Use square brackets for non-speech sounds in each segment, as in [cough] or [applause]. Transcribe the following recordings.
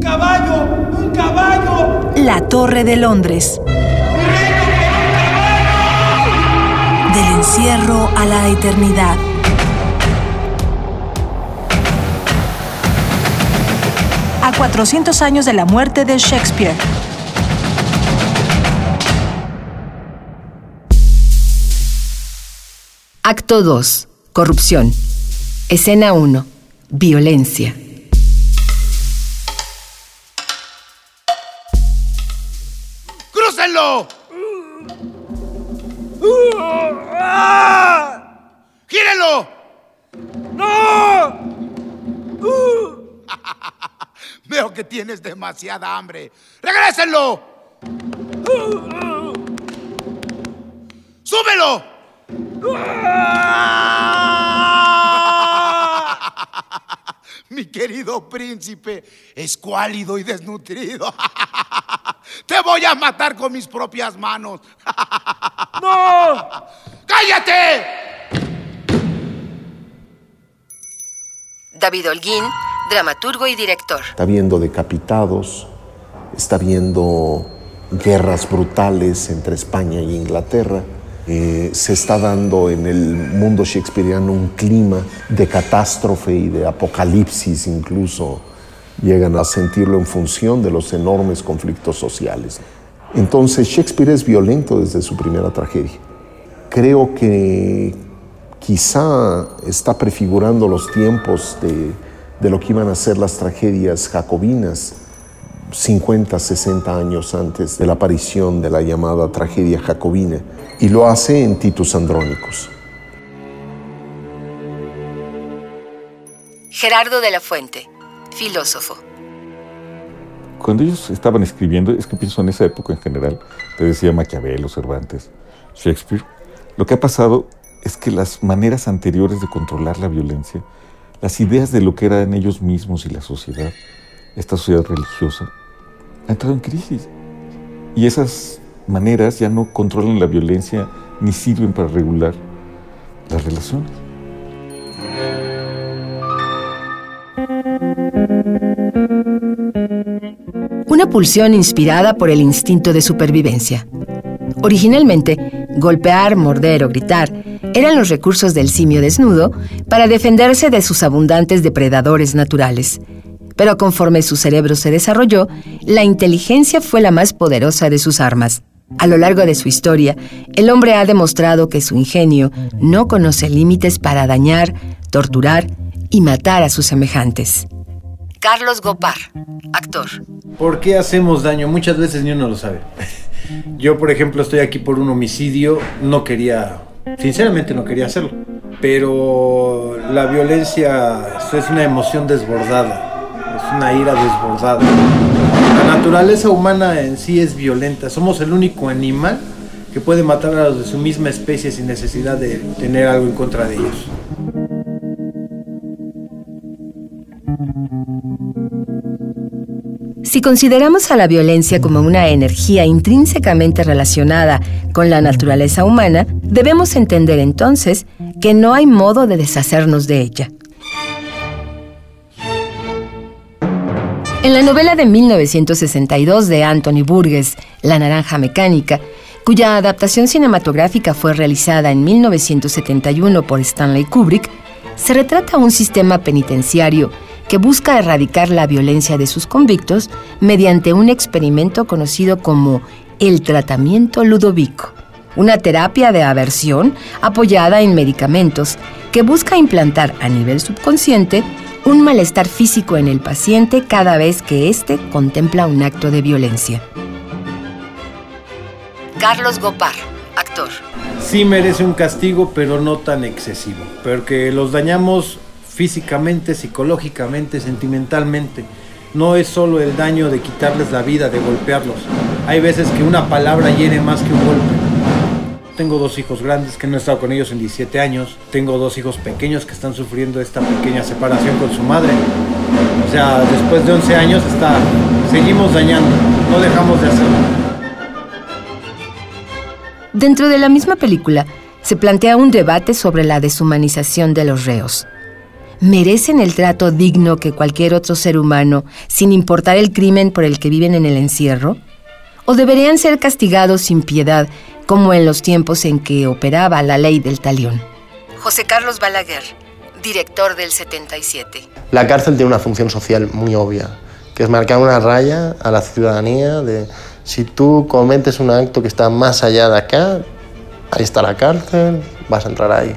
¡Un caballo! ¡Un caballo! La Torre de Londres. Del encierro a la eternidad. A 400 años de la muerte de Shakespeare. Acto 2. Corrupción. Escena 1. Violencia. ¡Crúcenlo! ¡Gírenlo! ¡No! [laughs] Veo que tienes demasiada hambre. ¡Regrésenlo! ¡Súbelo! Mi querido príncipe, escuálido y desnutrido. [laughs] Te voy a matar con mis propias manos. [laughs] ¡No! ¡Cállate! David Holguín, dramaturgo y director. Está viendo decapitados, está viendo guerras brutales entre España e Inglaterra. Eh, se está dando en el mundo shakespeariano un clima de catástrofe y de apocalipsis incluso. Llegan a sentirlo en función de los enormes conflictos sociales. Entonces Shakespeare es violento desde su primera tragedia. Creo que quizá está prefigurando los tiempos de, de lo que iban a ser las tragedias jacobinas 50, 60 años antes de la aparición de la llamada tragedia jacobina, y lo hace en Titus Andrónicos. Gerardo de la Fuente, filósofo. Cuando ellos estaban escribiendo, es que pienso en esa época en general, te decía Maquiavelo, Cervantes, Shakespeare, lo que ha pasado es que las maneras anteriores de controlar la violencia, las ideas de lo que eran ellos mismos y la sociedad, esta sociedad religiosa, ha entrado en crisis. Y esas maneras ya no controlan la violencia ni sirven para regular las relaciones. Una pulsión inspirada por el instinto de supervivencia. Originalmente, golpear, morder o gritar eran los recursos del simio desnudo para defenderse de sus abundantes depredadores naturales. Pero conforme su cerebro se desarrolló, la inteligencia fue la más poderosa de sus armas. A lo largo de su historia, el hombre ha demostrado que su ingenio no conoce límites para dañar, torturar y matar a sus semejantes. Carlos Gopar, actor. ¿Por qué hacemos daño? Muchas veces ni uno lo sabe. [laughs] Yo, por ejemplo, estoy aquí por un homicidio, no quería, sinceramente no quería hacerlo, pero la violencia es una emoción desbordada, es una ira desbordada. La naturaleza humana en sí es violenta, somos el único animal que puede matar a los de su misma especie sin necesidad de tener algo en contra de ellos. Si consideramos a la violencia como una energía intrínsecamente relacionada con la naturaleza humana, debemos entender entonces que no hay modo de deshacernos de ella. En la novela de 1962 de Anthony Burgess, La Naranja Mecánica, cuya adaptación cinematográfica fue realizada en 1971 por Stanley Kubrick, se retrata un sistema penitenciario que busca erradicar la violencia de sus convictos mediante un experimento conocido como el tratamiento ludovico, una terapia de aversión apoyada en medicamentos que busca implantar a nivel subconsciente un malestar físico en el paciente cada vez que éste contempla un acto de violencia. Carlos Gopar, actor. Sí merece un castigo, pero no tan excesivo, porque los dañamos físicamente, psicológicamente, sentimentalmente. No es solo el daño de quitarles la vida, de golpearlos. Hay veces que una palabra hiere más que un golpe. Tengo dos hijos grandes que no he estado con ellos en 17 años. Tengo dos hijos pequeños que están sufriendo esta pequeña separación con su madre. O sea, después de 11 años está, seguimos dañando, no dejamos de hacerlo. Dentro de la misma película, se plantea un debate sobre la deshumanización de los reos. merecen el trato digno que cualquier otro ser humano, sin importar el crimen por el que viven en el encierro? ¿O deberían ser castigados sin piedad, como en los tiempos en que operaba la ley del talión? José Carlos Balaguer, director del 77. La cárcel tiene una función social muy obvia, que es marcar una raya a la ciudadanía de si tú cometes un acto que está más allá de acá, ahí está la cárcel, vas a entrar ahí.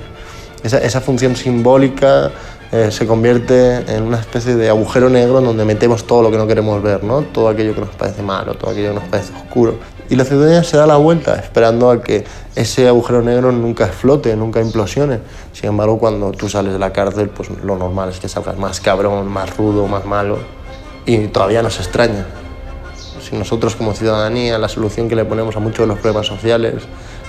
Esa, esa función simbólica eh, se convierte en una especie de agujero negro en donde metemos todo lo que no queremos ver, ¿no? todo aquello que nos parece malo, todo aquello que nos parece oscuro. Y la ciudadanía se da la vuelta esperando a que ese agujero negro nunca explote, nunca implosione. Sin embargo, cuando tú sales de la cárcel, pues lo normal es que salgas más cabrón, más rudo, más malo. Y todavía nos extraña. Si nosotros como ciudadanía la solución que le ponemos a muchos de los problemas sociales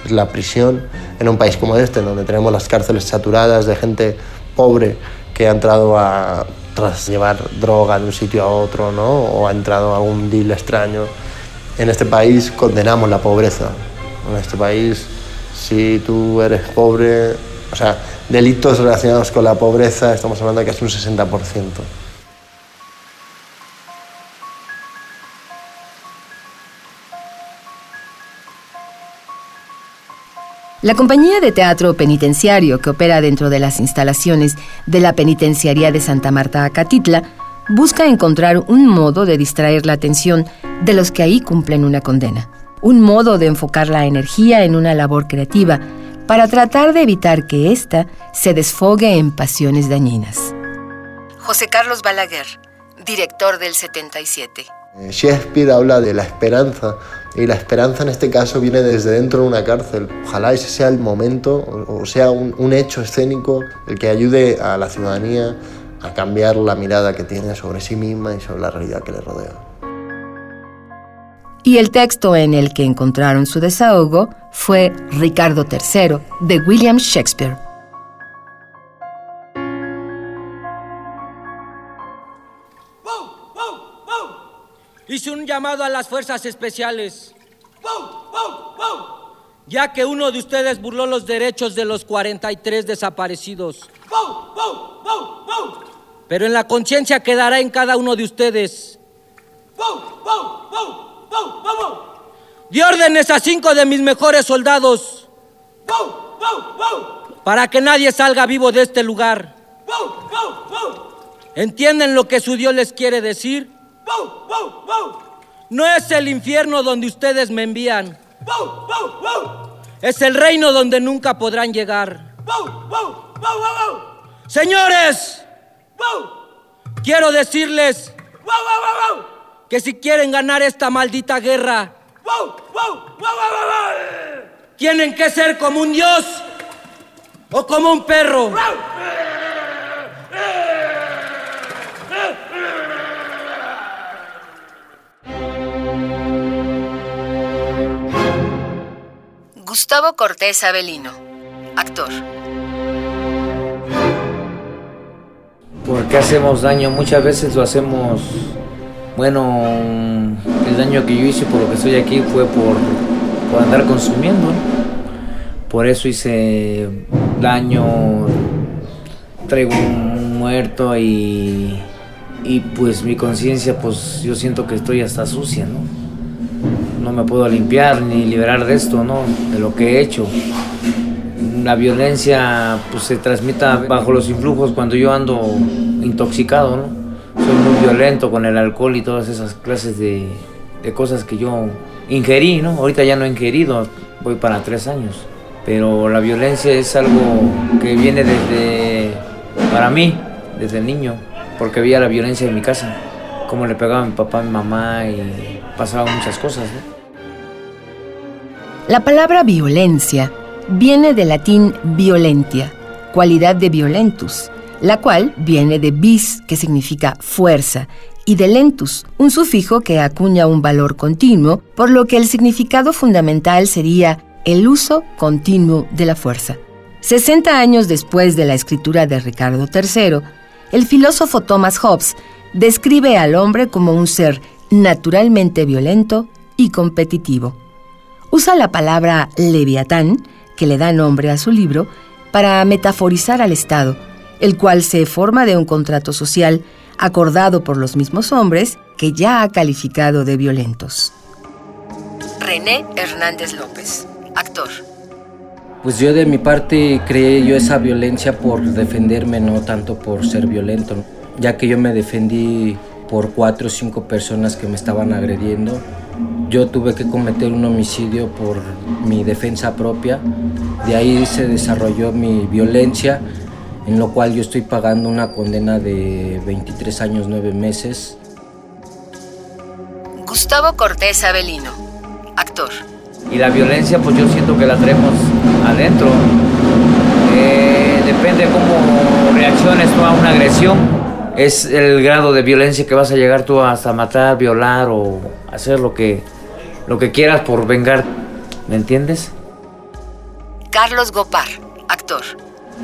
es la prisión, en un país como este, donde tenemos las cárceles saturadas de gente pobre que ha entrado a tras llevar droga de un sitio a otro, ¿no? O ha entrado a un deal extraño. En este país condenamos la pobreza. En este país, si tú eres pobre, o sea, delitos relacionados con la pobreza, estamos hablando de casi un 60%. La compañía de teatro penitenciario que opera dentro de las instalaciones de la penitenciaría de Santa Marta Acatitla busca encontrar un modo de distraer la atención de los que ahí cumplen una condena, un modo de enfocar la energía en una labor creativa para tratar de evitar que ésta se desfogue en pasiones dañinas. José Carlos Balaguer, director del 77. Eh, Shakespeare habla de la esperanza y la esperanza en este caso viene desde dentro de una cárcel. Ojalá ese sea el momento o sea un, un hecho escénico el que ayude a la ciudadanía a cambiar la mirada que tiene sobre sí misma y sobre la realidad que le rodea. Y el texto en el que encontraron su desahogo fue Ricardo III, de William Shakespeare. Hice un llamado a las fuerzas especiales. Ya que uno de ustedes burló los derechos de los 43 desaparecidos. Pero en la conciencia quedará en cada uno de ustedes. Di órdenes a cinco de mis mejores soldados. Para que nadie salga vivo de este lugar. ¿Entienden lo que su Dios les quiere decir? No es el infierno donde ustedes me envían. Es el reino donde nunca podrán llegar. Señores, quiero decirles que si quieren ganar esta maldita guerra, tienen que ser como un dios o como un perro. Gustavo Cortés Avelino, actor. ¿Por qué hacemos daño? Muchas veces lo hacemos, bueno, el daño que yo hice por lo que estoy aquí fue por, por andar consumiendo. Por eso hice daño, traigo un muerto y, y pues mi conciencia, pues yo siento que estoy hasta sucia, ¿no? no me puedo limpiar ni liberar de esto, ¿no? De lo que he hecho. La violencia pues se transmita bajo los influjos cuando yo ando intoxicado. Soy muy violento con el alcohol y todas esas clases de, de cosas que yo ingerí, ¿no? Ahorita ya no he ingerido, voy para tres años. Pero la violencia es algo que viene desde, para mí, desde niño, porque veía la violencia en mi casa, cómo le pegaba a mi papá, a mi mamá y pasaban muchas cosas. La palabra violencia viene del latín violentia, cualidad de violentus, la cual viene de vis, que significa fuerza, y de lentus, un sufijo que acuña un valor continuo, por lo que el significado fundamental sería el uso continuo de la fuerza. 60 años después de la escritura de Ricardo III, el filósofo Thomas Hobbes describe al hombre como un ser naturalmente violento y competitivo. Usa la palabra leviatán, que le da nombre a su libro, para metaforizar al Estado, el cual se forma de un contrato social acordado por los mismos hombres que ya ha calificado de violentos. René Hernández López, actor. Pues yo de mi parte creé yo esa violencia por defenderme, no tanto por ser violento, ya que yo me defendí por cuatro o cinco personas que me estaban agrediendo. Yo tuve que cometer un homicidio por mi defensa propia. De ahí se desarrolló mi violencia, en lo cual yo estoy pagando una condena de 23 años 9 meses. Gustavo Cortés Avelino, actor. Y la violencia, pues yo siento que la traemos adentro. Eh, depende cómo reacciones tú a una agresión. Es el grado de violencia que vas a llegar tú hasta matar, violar o hacer lo que, lo que quieras por vengar. ¿Me entiendes? Carlos Gopar, actor.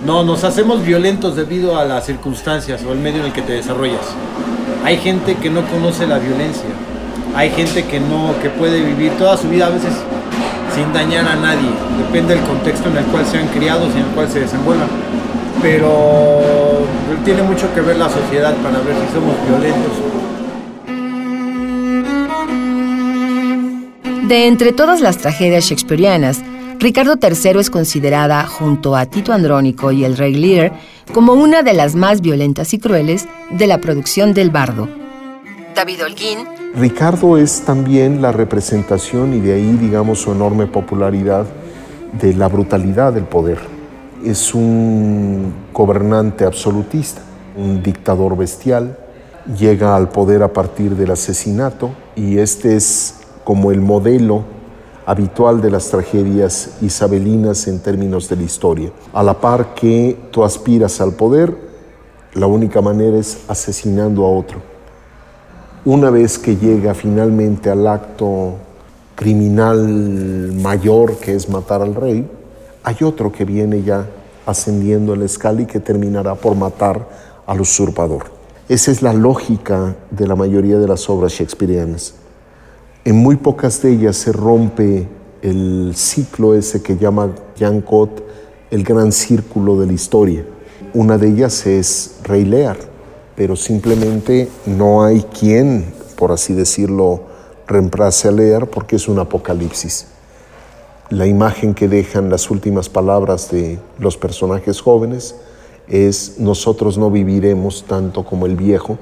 No, nos hacemos violentos debido a las circunstancias o el medio en el que te desarrollas. Hay gente que no conoce la violencia. Hay gente que no, que puede vivir toda su vida a veces sin dañar a nadie. Depende del contexto en el cual sean criados y en el cual se desenvuelvan. Pero tiene mucho que ver la sociedad para ver si somos violentos. De entre todas las tragedias shakespearianas, Ricardo III es considerada, junto a Tito Andrónico y el Rey Lear, como una de las más violentas y crueles de la producción del bardo. David Holguín. Ricardo es también la representación, y de ahí, digamos, su enorme popularidad, de la brutalidad del poder. Es un gobernante absolutista, un dictador bestial, llega al poder a partir del asesinato, y este es como el modelo habitual de las tragedias isabelinas en términos de la historia. A la par que tú aspiras al poder, la única manera es asesinando a otro. Una vez que llega finalmente al acto criminal mayor que es matar al rey, hay otro que viene ya ascendiendo en la escala y que terminará por matar al usurpador. Esa es la lógica de la mayoría de las obras shakespearianas. En muy pocas de ellas se rompe el ciclo ese que llama Jean Cot el gran círculo de la historia. Una de ellas es Rey Lear, pero simplemente no hay quien, por así decirlo, reemplace a Lear porque es un apocalipsis. La imagen que dejan las últimas palabras de los personajes jóvenes es nosotros no viviremos tanto como el viejo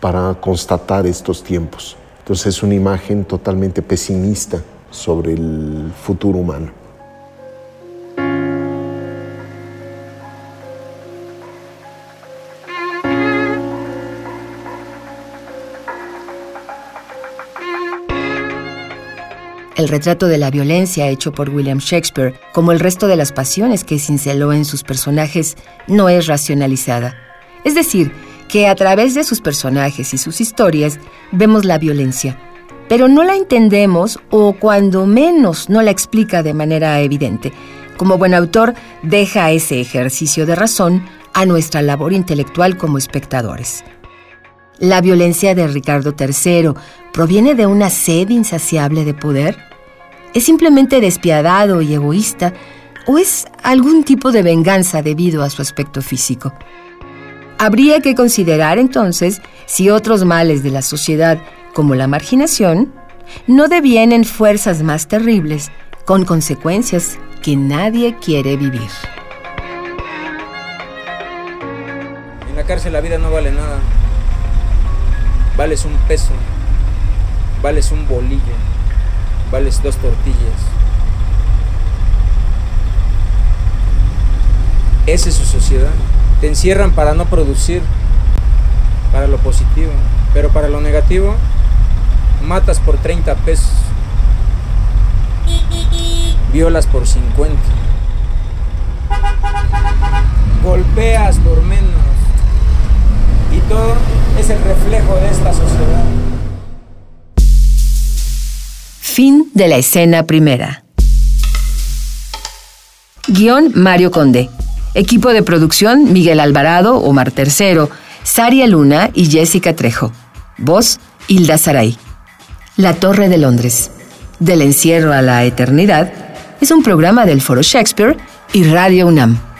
para constatar estos tiempos. Entonces es una imagen totalmente pesimista sobre el futuro humano. El retrato de la violencia hecho por William Shakespeare, como el resto de las pasiones que cinceló en sus personajes, no es racionalizada. Es decir, que a través de sus personajes y sus historias vemos la violencia, pero no la entendemos o cuando menos no la explica de manera evidente. Como buen autor, deja ese ejercicio de razón a nuestra labor intelectual como espectadores. ¿La violencia de Ricardo III proviene de una sed insaciable de poder? ¿Es simplemente despiadado y egoísta o es algún tipo de venganza debido a su aspecto físico? Habría que considerar entonces si otros males de la sociedad, como la marginación, no devienen fuerzas más terribles, con consecuencias que nadie quiere vivir. En la cárcel la vida no vale nada. Vales un peso, vales un bolillo, vales dos tortillas. Esa es su sociedad. Te encierran para no producir, para lo positivo, pero para lo negativo, matas por 30 pesos, violas por 50, golpeas por menos, y todo es el reflejo de esta sociedad. Fin de la escena primera. Guión Mario Conde. Equipo de producción Miguel Alvarado, Omar Tercero, Saria Luna y Jessica Trejo. Voz Hilda Saray. La Torre de Londres. Del encierro a la eternidad es un programa del Foro Shakespeare y Radio UNAM.